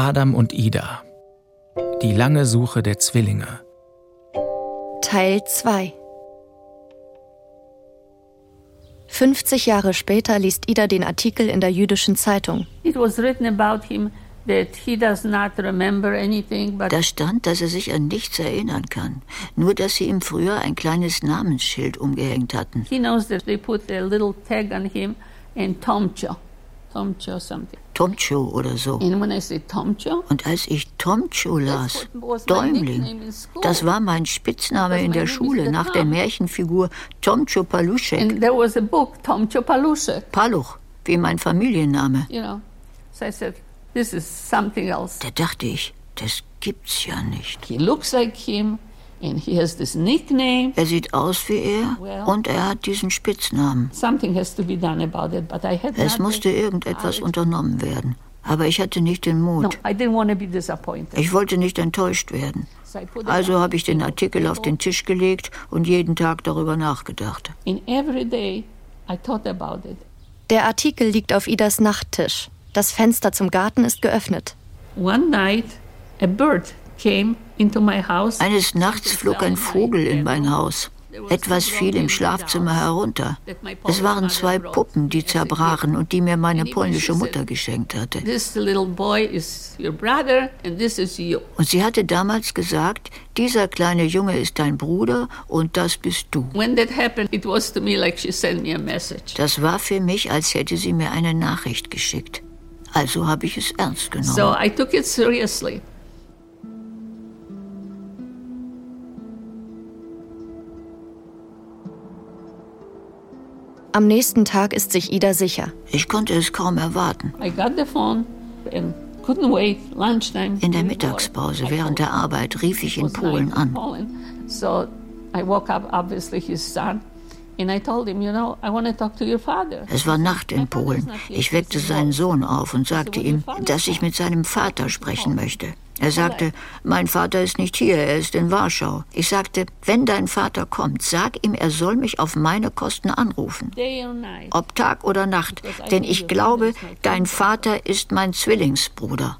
Adam und Ida. Die lange Suche der Zwillinge. Teil 2 50 Jahre später liest Ida den Artikel in der jüdischen Zeitung. It was written about him da stand, dass er sich an nichts erinnern kann. Nur, dass sie ihm früher ein kleines Namensschild umgehängt hatten. He knows that they put a little tag on him in Tomcho. Tomcho something. Tomcho oder so. Tomcho, Und als ich Tomcho las, Däumling, das war mein Spitzname in der Schule nach der Märchenfigur Tomcho Paluschek. And there was a book, Tomcho Paluschek. Paluch, wie mein Familienname. You know, so I said, This is something else. Da dachte ich, das gibt's ja nicht. He looks like him and he has this nickname. Er sieht aus wie er und er hat diesen Spitznamen. Something has to be done about it, but I had es musste irgendetwas unternommen werden. Aber ich hatte nicht den Mut. No, I didn't want to be disappointed. Ich wollte nicht enttäuscht werden. Also habe ich den Artikel auf den Tisch gelegt und jeden Tag darüber nachgedacht. Der Artikel liegt auf Idas Nachttisch. Das Fenster zum Garten ist geöffnet. Eines Nachts flog ein Vogel in mein Haus. Etwas fiel im Schlafzimmer herunter. Es waren zwei Puppen, die zerbrachen und die mir meine polnische Mutter geschenkt hatte. Und sie hatte damals gesagt, dieser kleine Junge ist dein Bruder und das bist du. Das war für mich, als hätte sie mir eine Nachricht geschickt. Also habe ich es ernst genommen. Am nächsten Tag ist sich Ida sicher. Ich konnte es kaum erwarten. I got the phone and couldn't wait. Lunchtime. In der Mittagspause während der Arbeit rief ich in Polen an. So I woke up obviously his son es war Nacht in Polen. Ich weckte seinen Sohn auf und sagte ihm, dass ich mit seinem Vater sprechen möchte. Er sagte, mein Vater ist nicht hier, er ist in Warschau. Ich sagte, wenn dein Vater kommt, sag ihm, er soll mich auf meine Kosten anrufen. Ob Tag oder Nacht, denn ich glaube, dein Vater ist mein Zwillingsbruder.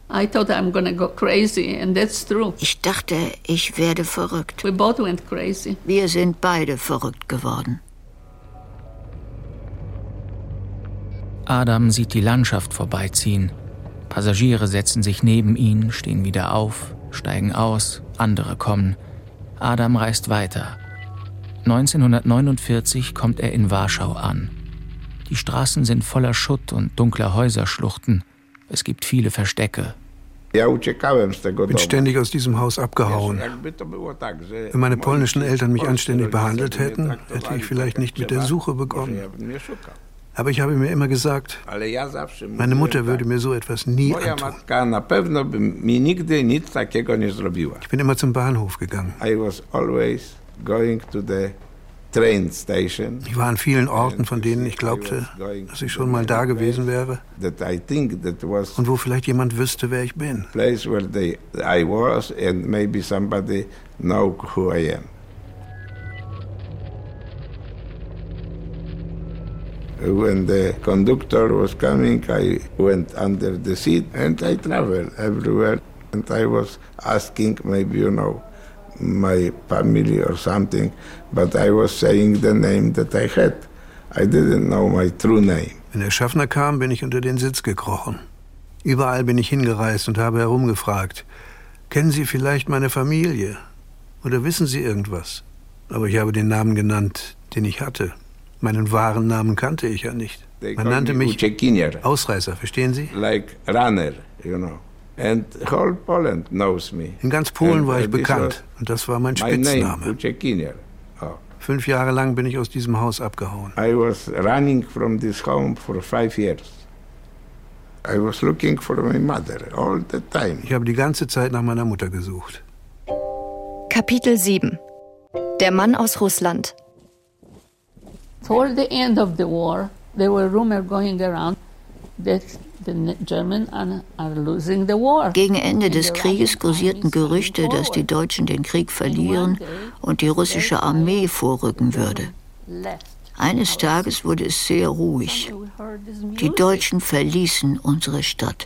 Ich dachte, ich werde verrückt. Wir sind beide verrückt geworden. Adam sieht die Landschaft vorbeiziehen. Passagiere setzen sich neben ihn, stehen wieder auf, steigen aus, andere kommen. Adam reist weiter. 1949 kommt er in Warschau an. Die Straßen sind voller Schutt und dunkler Häuserschluchten. Es gibt viele Verstecke. Ich bin ständig aus diesem Haus abgehauen. Wenn meine polnischen Eltern mich anständig behandelt hätten, hätte ich vielleicht nicht mit der Suche begonnen. Aber ich habe mir immer gesagt, meine Mutter würde mir so etwas nie antun. Ich bin immer zum Bahnhof gegangen. Ich war an vielen Orten, von denen ich glaubte, dass ich schon mal da gewesen wäre und wo vielleicht jemand wüsste, wer ich bin. Place where I was and maybe somebody know who I am. When the conductor was coming, I went under the seat and I traveled everywhere. And I was asking, maybe you know, my family or something, but I was saying the name that I had. I didn't know my true name. Wenn der Schaffner kam, bin ich unter den Sitz gekrochen. Überall bin ich hingereist und habe herumgefragt. Kennen Sie vielleicht meine Familie? Oder wissen Sie irgendwas? Aber ich habe den Namen genannt, den ich hatte. Meinen wahren Namen kannte ich ja nicht. Man nannte mich Ausreißer, verstehen Sie? Like runner, you know. And whole Poland knows me. In ganz Polen war ich bekannt und das war mein Spitzname. Oh. Fünf Jahre lang bin ich aus diesem Haus abgehauen. I was running from this home for five years. I was looking for my mother all the time. Ich habe die ganze Zeit nach meiner Mutter gesucht. Kapitel 7 Der Mann aus Russland Toward the end of the war, there were rumors going around that gegen Ende des Krieges kursierten Gerüchte, dass die Deutschen den Krieg verlieren und die russische Armee vorrücken würde. Eines Tages wurde es sehr ruhig. Die Deutschen verließen unsere Stadt.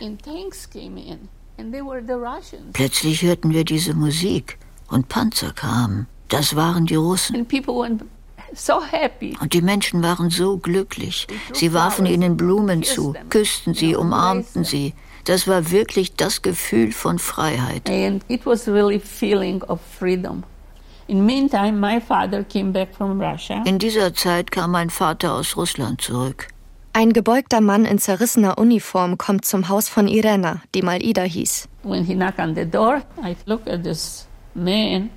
Plötzlich hörten wir diese Musik und Panzer kamen. Das waren die Russen. Und die Menschen waren so glücklich. Sie warfen ihnen Blumen zu, küssten sie, umarmten sie. Das war wirklich das Gefühl von Freiheit. In dieser Zeit kam mein Vater aus Russland zurück. Ein gebeugter Mann in zerrissener Uniform kommt zum Haus von Irena, die mal Ida hieß. When he knocked on the door, I look at this man.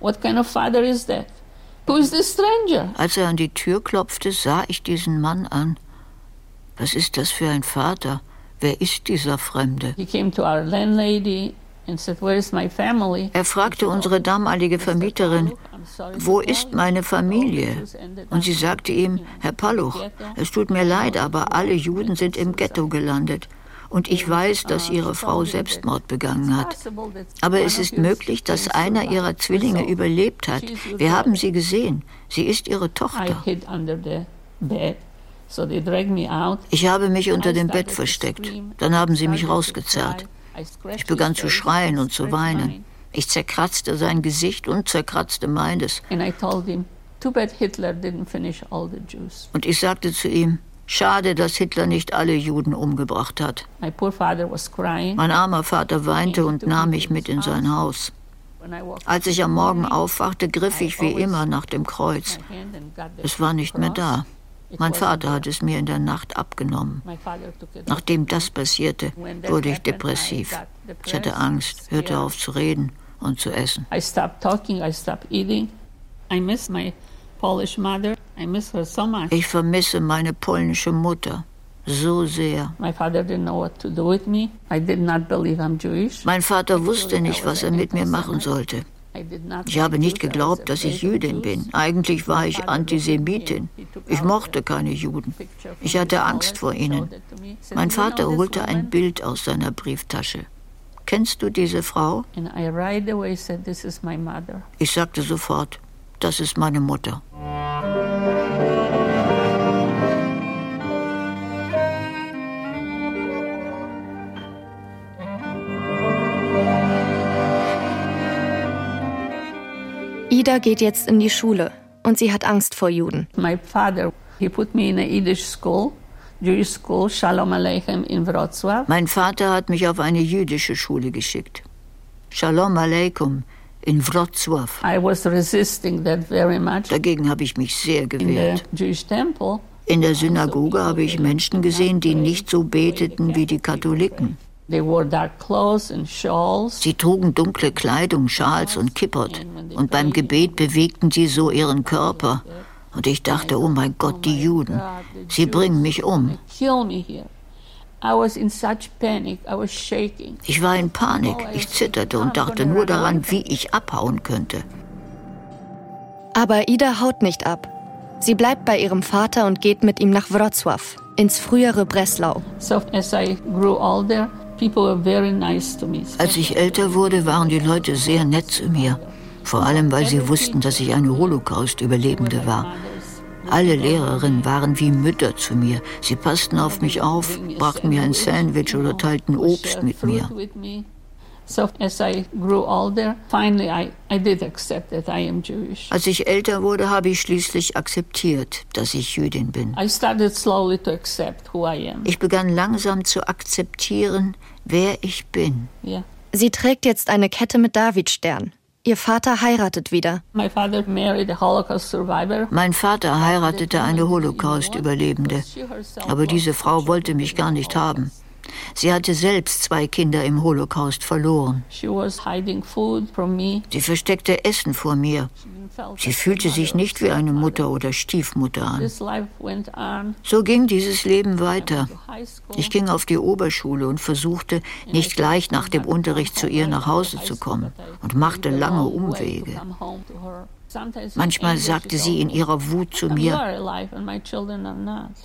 What kind of father is that? Who is this stranger? Als er an die Tür klopfte, sah ich diesen Mann an. Was ist das für ein Vater? Wer ist dieser Fremde? He came to our landlady er fragte unsere damalige Vermieterin, wo ist meine Familie? Und sie sagte ihm, Herr Palluch, es tut mir leid, aber alle Juden sind im Ghetto gelandet. Und ich weiß, dass ihre Frau Selbstmord begangen hat. Aber es ist möglich, dass einer ihrer Zwillinge überlebt hat. Wir haben sie gesehen. Sie ist ihre Tochter. Ich habe mich unter dem Bett versteckt. Dann haben sie mich rausgezerrt. Ich begann zu schreien und zu weinen. Ich zerkratzte sein Gesicht und zerkratzte meines. Und ich sagte zu ihm, schade, dass Hitler nicht alle Juden umgebracht hat. Mein armer Vater weinte und nahm mich mit in sein Haus. Als ich am Morgen aufwachte, griff ich wie immer nach dem Kreuz. Es war nicht mehr da. Mein Vater hat es mir in der Nacht abgenommen. Nachdem das passierte, wurde ich depressiv. Ich hatte Angst, hörte auf zu reden und zu essen. Ich vermisse meine polnische Mutter so sehr. Mein Vater wusste nicht, was er mit mir machen sollte. Ich habe nicht geglaubt, dass ich Jüdin bin. Eigentlich war ich Antisemitin. Ich mochte keine Juden. Ich hatte Angst vor ihnen. Mein Vater holte ein Bild aus seiner Brieftasche. Kennst du diese Frau? Ich sagte sofort, das ist meine Mutter. Ida geht jetzt in die Schule und sie hat Angst vor Juden. My father, he put me in a Yiddish school. Jewish school, Shalom Aleichem in Wrocław. Mein Vater hat mich auf eine jüdische Schule geschickt. Shalom Aleikum in Wrocław. Dagegen habe ich mich sehr gewehrt. In der Synagoge habe ich Menschen gesehen, die nicht so beteten wie die Katholiken. Sie trugen dunkle Kleidung, Schals und Kippot. Und beim Gebet bewegten sie so ihren Körper. Und ich dachte, oh mein Gott, die Juden, sie bringen mich um. Ich war in Panik, ich zitterte und dachte nur daran, wie ich abhauen könnte. Aber Ida haut nicht ab. Sie bleibt bei ihrem Vater und geht mit ihm nach Wrocław, ins frühere Breslau. So as I grew older, als ich älter wurde, waren die Leute sehr nett zu mir. Vor allem, weil sie wussten, dass ich eine Holocaust-Überlebende war. Alle Lehrerinnen waren wie Mütter zu mir. Sie passten auf mich auf, brachten mir ein Sandwich oder teilten Obst mit mir. Als ich älter wurde, habe ich schließlich akzeptiert, dass ich Jüdin bin. Ich begann langsam zu akzeptieren, wer ich bin. Sie trägt jetzt eine Kette mit Davidstern. Ihr Vater heiratet wieder. Mein Vater heiratete eine Holocaust-Überlebende. Aber diese Frau wollte mich gar nicht haben. Sie hatte selbst zwei Kinder im Holocaust verloren. Sie versteckte Essen vor mir. Sie fühlte sich nicht wie eine Mutter oder Stiefmutter an. So ging dieses Leben weiter. Ich ging auf die Oberschule und versuchte, nicht gleich nach dem Unterricht zu ihr nach Hause zu kommen und machte lange Umwege. Manchmal sagte sie in ihrer Wut zu mir,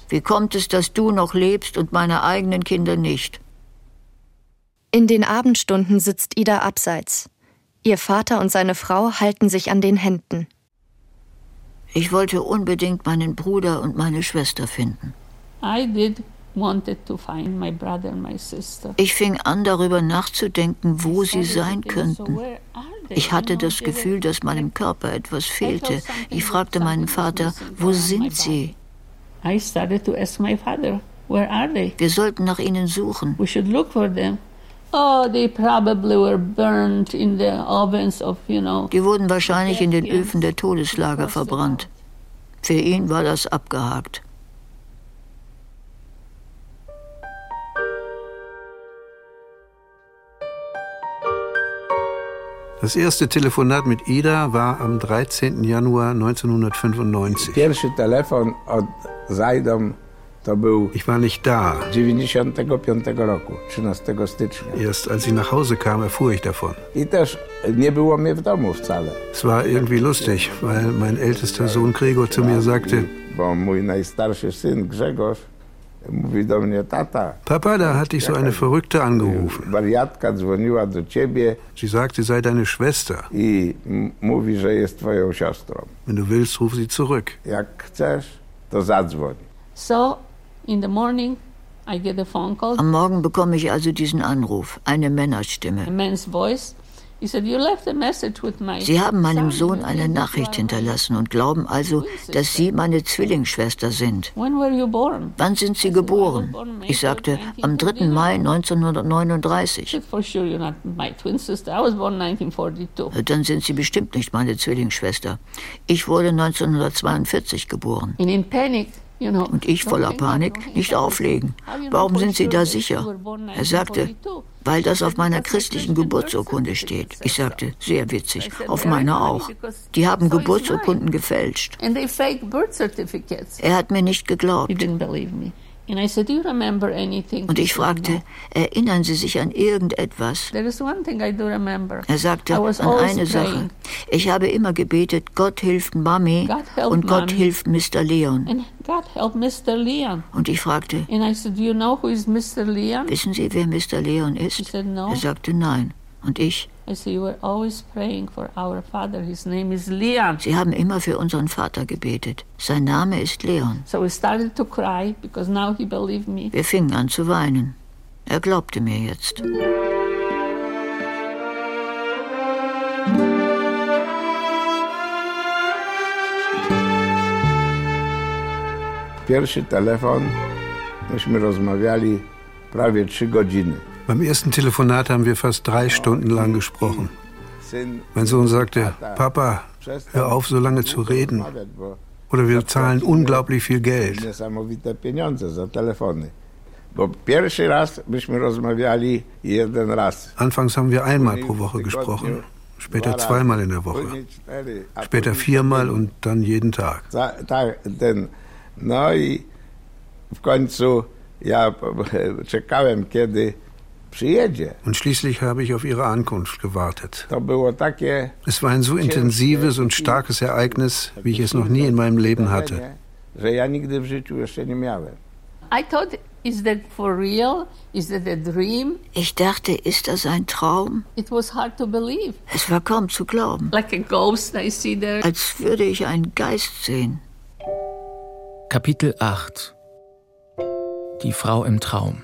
wie kommt es, dass du noch lebst und meine eigenen Kinder nicht? In den Abendstunden sitzt Ida abseits. Ihr Vater und seine Frau halten sich an den Händen. Ich wollte unbedingt meinen Bruder und meine Schwester finden. Ich fing an, darüber nachzudenken, wo sie sein könnten. Ich hatte das Gefühl, dass meinem Körper etwas fehlte. Ich fragte meinen Vater, wo sind sie? Wir sollten nach ihnen suchen. Oh, Die wurden wahrscheinlich in den Öfen der Todeslager verbrannt. Für ihn war das abgehakt. Das erste Telefonat mit Ida war am 13. Januar 1995. Pierwszy telefon od był Ich war nicht da. 95 roku, 13 stycznia. Erst als ich nach Hause kam, erfuhr ich davon. Es war irgendwie lustig, weil mein ältester Sohn Gregor zu mir sagte, Papa, da hat dich so eine Verrückte angerufen. Sie sagt, sie sei deine Schwester. Wenn du willst, ruf sie zurück. So in the morning, I get a phone call, Am Morgen bekomme ich also diesen Anruf, eine Männerstimme. a man's voice. He said, "You left a message with my." Sie haben meinem. Sohn eine Nachricht hinterlassen und glauben also, dass Sie meine Zwillingsschwester sind. When were you born? Wann sind Sie geboren? Ich sagte, am 3. Mai 1939. For sure, you're not my twin sister. I was born 1942. Dann sind Sie bestimmt nicht meine Zwillingsschwester. Ich wurde 1942 geboren. In panic. Und ich voller Panik, nicht auflegen. Warum sind Sie da sicher? Er sagte, weil das auf meiner christlichen Geburtsurkunde steht. Ich sagte, sehr witzig, auf meiner auch. Die haben Geburtsurkunden gefälscht. Er hat mir nicht geglaubt. Didn't believe me. And I said, "Do you remember anything?" Und ich fragte, erinnern Sie sich an irgendetwas? There is one thing I do remember. Er sagte an eine Sache. Ich habe immer gebetet, Gott hilft Mami und Gott hilft Mr. Leon. Und ich fragte, wissen Sie, wer Mr. Leon ist? Er sagte nein. Und ich, I said, You were always praying for our father. His name is Leon. Sie haben immer für unseren Vater gebetet. Sein Name ist Leon. So we started to cry because now he believed me. Wir fingen an zu weinen. Er glaubte mir jetzt. Pierwszy telefon, myśmy rozmawiali prawie trzy godziny. Beim ersten Telefonat haben wir fast drei Stunden lang gesprochen. Mein Sohn sagte, Papa, hör auf, so lange zu reden. Oder wir zahlen unglaublich viel Geld. Anfangs haben wir einmal pro Woche gesprochen, später zweimal in der Woche, später viermal und dann jeden Tag. W końcu ja czekałem, kiedy. Und schließlich habe ich auf ihre Ankunft gewartet. To było takie Es war ein so intensives und starkes Ereignis, wie ich es noch nie in meinem Leben hatte. że ja nigdy w życiu jeszcze nie miałem. I thought, Is that for real? Is that a dream? Ich dachte, ist das ein Traum? It was hard to believe. Es war kaum zu glauben, Like a ghost I see there. als würde ich einen Geist sehen. Kapitel 8 Die Frau im Traum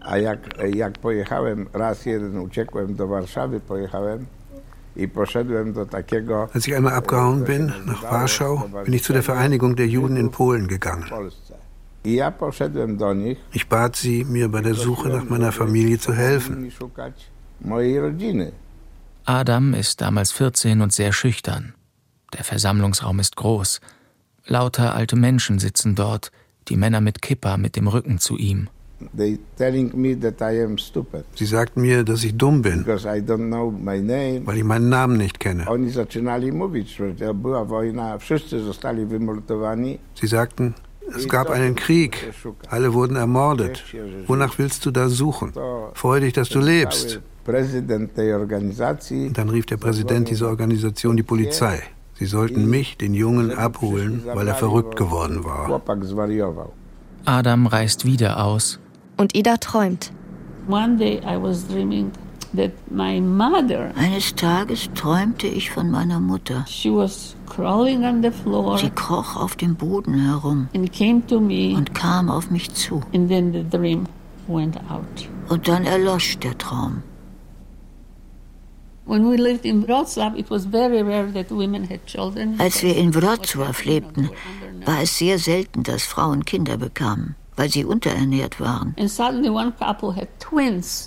A jak, jak pojechałem, raz jeden uciekłem do Warszawy, pojechałem i poszedłem do takiego Als ich einmal abgehauen bin, nach Warschau, bin ich zu der Vereinigung der Juden in Polen gegangen. Polsce. I ja poszedłem do nich, Ich bat sie, mir bei der Suche nach meiner Familie zu helfen. Adam ist damals 14 und sehr schüchtern. Der Versammlungsraum ist groß. Lauter alte Menschen sitzen dort, die Männer mit Kippa mit dem Rücken zu ihm. They telling me that I am stupid Sie sagten mir, dass ich dumm bin, because I don't know my name. weil ich meinen Namen nicht kenne. Sie sagten, es gab einen Krieg, alle wurden ermordet. Wonach willst du da suchen? Freu dich, dass du lebst. Und dann rief der Präsident dieser Organisation die Polizei. Sie sollten mich, den Jungen, abholen, weil er verrückt geworden war. Adam reist wieder aus. Und Ida träumt. One day I was dreaming Eines Tages träumte ich von meiner Mutter. Sie kroch auf dem Boden herum und kam auf mich zu. Und dann erlosch der Traum. Als wir in Wrocław lebten, war es sehr selten, dass Frauen Kinder bekamen, weil sie unterernährt waren.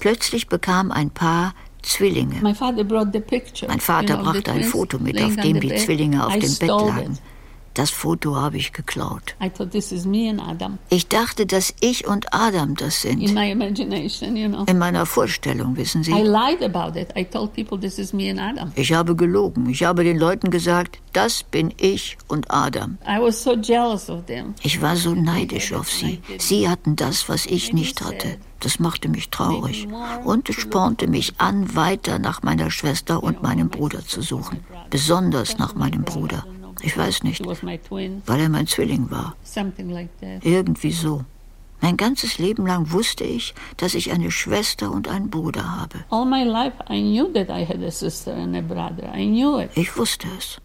Plötzlich bekam ein Paar Zwillinge. Mein Vater brachte ein Foto mit, auf dem die Zwillinge auf dem Bett lagen. Das Foto habe ich geklaut. Ich dachte, dass ich und Adam das sind. In meiner Vorstellung, wissen Sie. Ich habe gelogen. Ich habe den Leuten gesagt, das bin ich und Adam. Ich war so neidisch auf sie. Sie hatten das, was ich nicht hatte. Das machte mich traurig und es spornte mich an, weiter nach meiner Schwester und meinem Bruder zu suchen. Besonders nach meinem Bruder. Ich weiß nicht, weil er mein Zwilling war. Irgendwie so. Mein ganzes Leben lang wusste ich, dass ich eine Schwester und einen Bruder habe. Ich wusste es.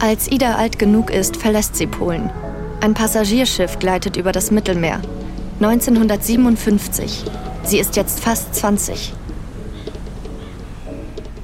Als Ida alt genug ist, verlässt sie Polen. Ein Passagierschiff gleitet über das Mittelmeer. 1957. Sie ist jetzt fast 20.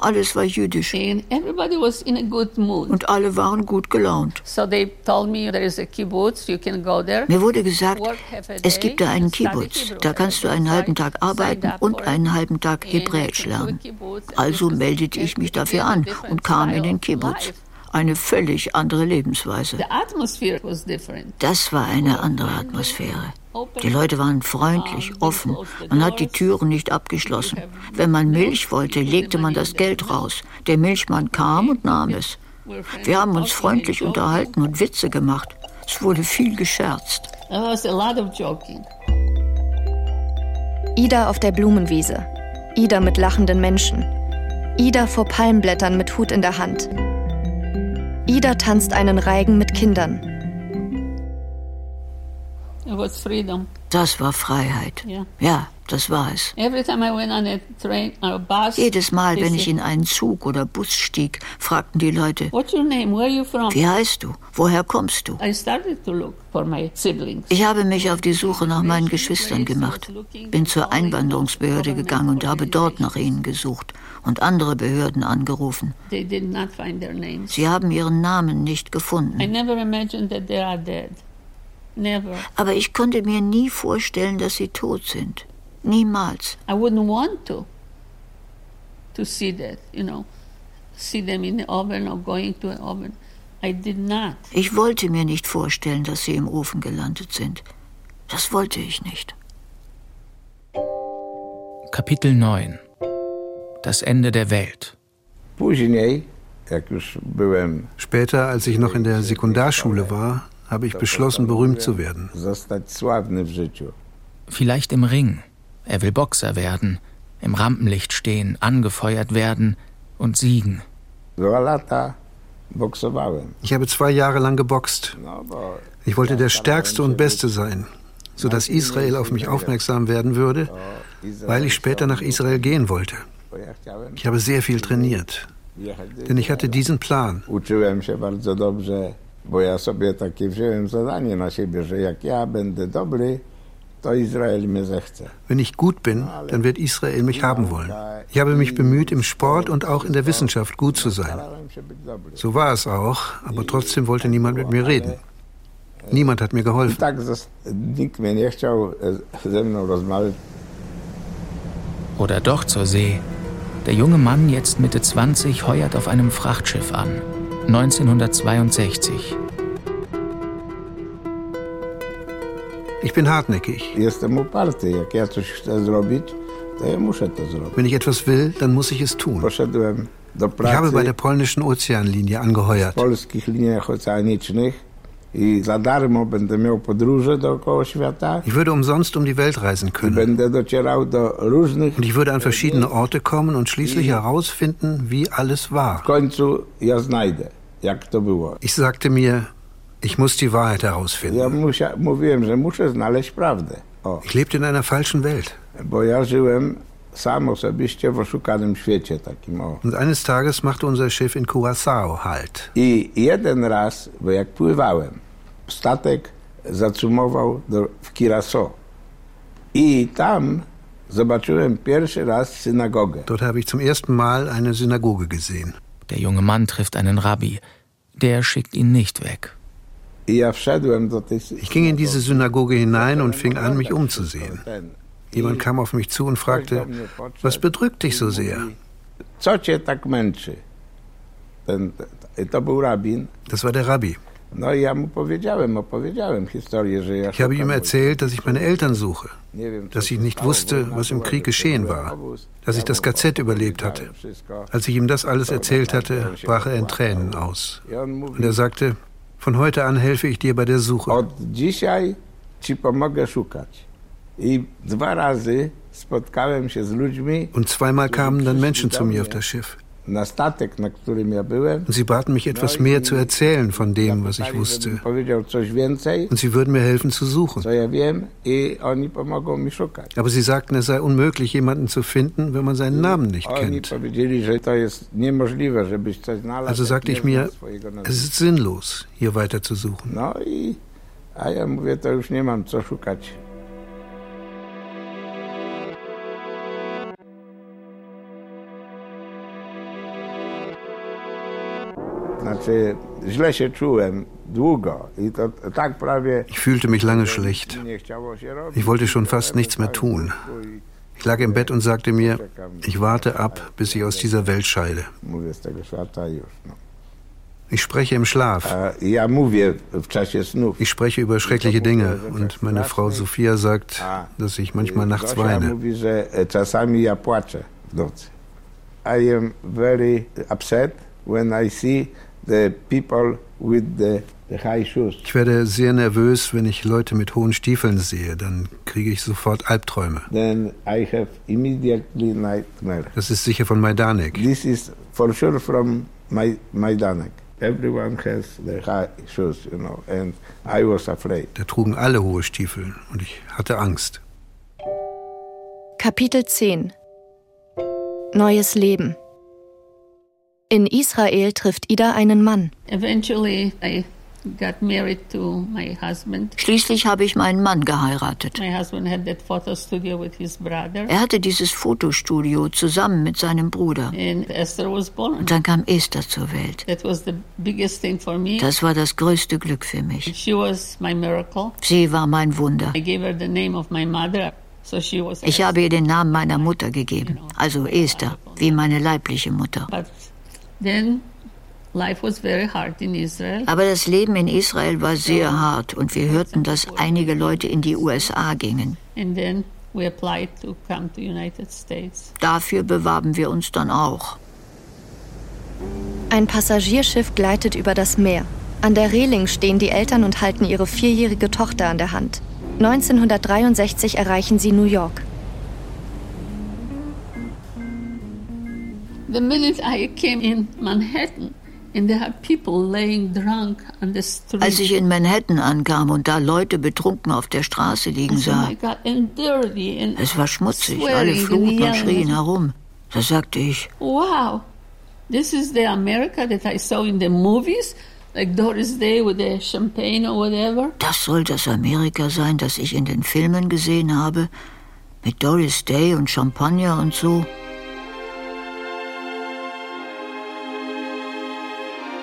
Alles war jüdisch. Und alle waren gut gelaunt. Mir wurde gesagt, es gibt da einen Kibbutz. Da kannst du einen halben Tag arbeiten und einen halben Tag Hebräisch lernen. Also meldete ich mich dafür an und kam in den Kibbutz eine völlig andere Lebensweise. Das war eine andere Atmosphäre. Die Leute waren freundlich, offen. Man hat die Türen nicht abgeschlossen. Wenn man Milch wollte, legte man das Geld raus. Der Milchmann kam und nahm es. Wir haben uns freundlich unterhalten und Witze gemacht. Es wurde viel gescherzt. Ida auf der Blumenwiese. Ida mit lachenden Menschen. Ida vor Palmblättern mit Hut in der Hand. Ida tanzt einen Reigen mit Kindern. Das war Freiheit. Ja, das war es. Jedes Mal, wenn ich in einen Zug oder Bus stieg, fragten die Leute, wie heißt du? Woher kommst du? Ich habe mich auf die Suche nach meinen Geschwistern gemacht, bin zur Einwanderungsbehörde gegangen und habe dort nach ihnen gesucht und andere Behörden angerufen. Sie haben ihren Namen nicht gefunden. Aber ich konnte mir nie vorstellen, dass sie tot sind. Niemals. I wouldn't want to to see that, you know, see them in the oven or going to an oven. I did not. Ich wollte mir nicht vorstellen, dass sie im Ofen gelandet sind. Das wollte ich nicht. Kapitel 9 Das Ende der Welt. Später, als ich noch in der Sekundarschule war, habe ich beschlossen, berühmt zu werden. Vielleicht im Ring. Er will Boxer werden, im Rampenlicht stehen, angefeuert werden und siegen. Ich habe zwei Jahre lang geboxt. Ich wollte der Stärkste und Beste sein, sodass Israel auf mich aufmerksam werden würde, weil ich später nach Israel gehen wollte. Ich habe sehr viel trainiert, denn ich hatte diesen Plan bo ja sobie takie wziąłem zadanie na siebie, że jak ja będę dobry. Wenn ich gut bin, dann wird Israel mich haben wollen. Ich habe mich bemüht, im Sport und auch in der Wissenschaft gut zu sein. So war es auch, aber trotzdem wollte niemand mit mir reden. Niemand hat mir geholfen. Oder doch zur See. Der junge Mann, jetzt Mitte 20, heuert auf einem Frachtschiff an. 1962. Ich bin hartnäckig. Wenn ich etwas will, dann muss ich es tun. Ich habe bei der polnischen Ozeanlinie angeheuert. Ich würde umsonst um die Welt reisen können. Und ich würde an verschiedene Orte kommen und schließlich herausfinden, wie alles war. Ich sagte mir, ich muss die Wahrheit herausfinden. Ich lebte in einer falschen Welt. Und eines Tages machte unser Schiff in Curaçao Halt. I jeden raz, bo jak pływałem, statek zacumował do, w Curaçao. I tam zobaczyłem pierwszy raz synagogę. Dort habe ich zum ersten Mal eine Synagoge gesehen. Der junge Mann trifft einen Rabbi. Der schickt ihn nicht weg. Ich ging in diese Synagoge hinein und fing an, mich umzusehen. Jemand kam auf mich zu und fragte, was bedrückt dich so sehr? Das war der Rabbi. Ich habe ihm erzählt, dass ich meine Eltern suche, dass ich nicht wusste, was im Krieg geschehen war, dass ich das KZ überlebt hatte. Als ich ihm das alles erzählt hatte, brach er in Tränen aus. Und er sagte, von heute an helfe ich dir bei der Suche. Und zweimal kamen dann Menschen zu mir auf das Schiff. Und sie baten mich etwas mehr zu erzählen von dem, was ich wusste. Und sie würden mir helfen zu suchen. Aber sie sagten, es sei unmöglich, jemanden zu finden, wenn man seinen Namen nicht kennt. Also sagte ich mir, es ist sinnlos, hier weiter zu suchen. Ich fühlte mich lange schlecht. Ich wollte schon fast nichts mehr tun. Ich lag im Bett und sagte mir, ich warte ab, bis ich aus dieser Welt scheide. Ich spreche im Schlaf. Ich spreche über schreckliche Dinge und meine Frau Sophia sagt, dass ich manchmal nachts weine. I am very upset when I see the people with the ich werde sehr nervös, wenn ich Leute mit hohen Stiefeln sehe. Dann kriege ich sofort Albträume. Das ist sicher von Majdanek. This is for sure from Majdanek. Everyone has the high shoes, you know, and I was afraid. Da trugen alle hohe Stiefel und ich hatte Angst. Kapitel 10 Neues Leben in Israel trifft Ida einen Mann. Schließlich habe ich meinen Mann geheiratet. Er hatte dieses Fotostudio zusammen mit seinem Bruder. Und dann kam Esther zur Welt. Das war das größte Glück für mich. Sie war mein Wunder. Ich habe ihr den Namen meiner Mutter gegeben, also Esther, wie meine leibliche Mutter. Aber das Leben in Israel war sehr hart und wir hörten, dass einige Leute in die USA gingen. Dafür bewarben wir uns dann auch. Ein Passagierschiff gleitet über das Meer. An der Reling stehen die Eltern und halten ihre vierjährige Tochter an der Hand. 1963 erreichen sie New York. The minute I came in Manhattan, als ich in Manhattan ankam und da Leute betrunken auf der Straße liegen sah, es war schmutzig, alle flogen und schrien herum. Da sagte ich, wow, this is the America that I saw in the movies, like Doris Day with the champagne or whatever. Das soll das Amerika sein, das ich in den Filmen gesehen habe, mit Doris Day und Champagner und so.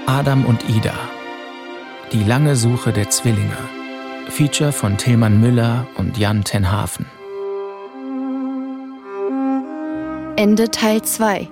Adam und Ida. Die lange Suche der Zwillinge. Feature von Tilman Müller und Jan Tenhafen. Ende Teil 2.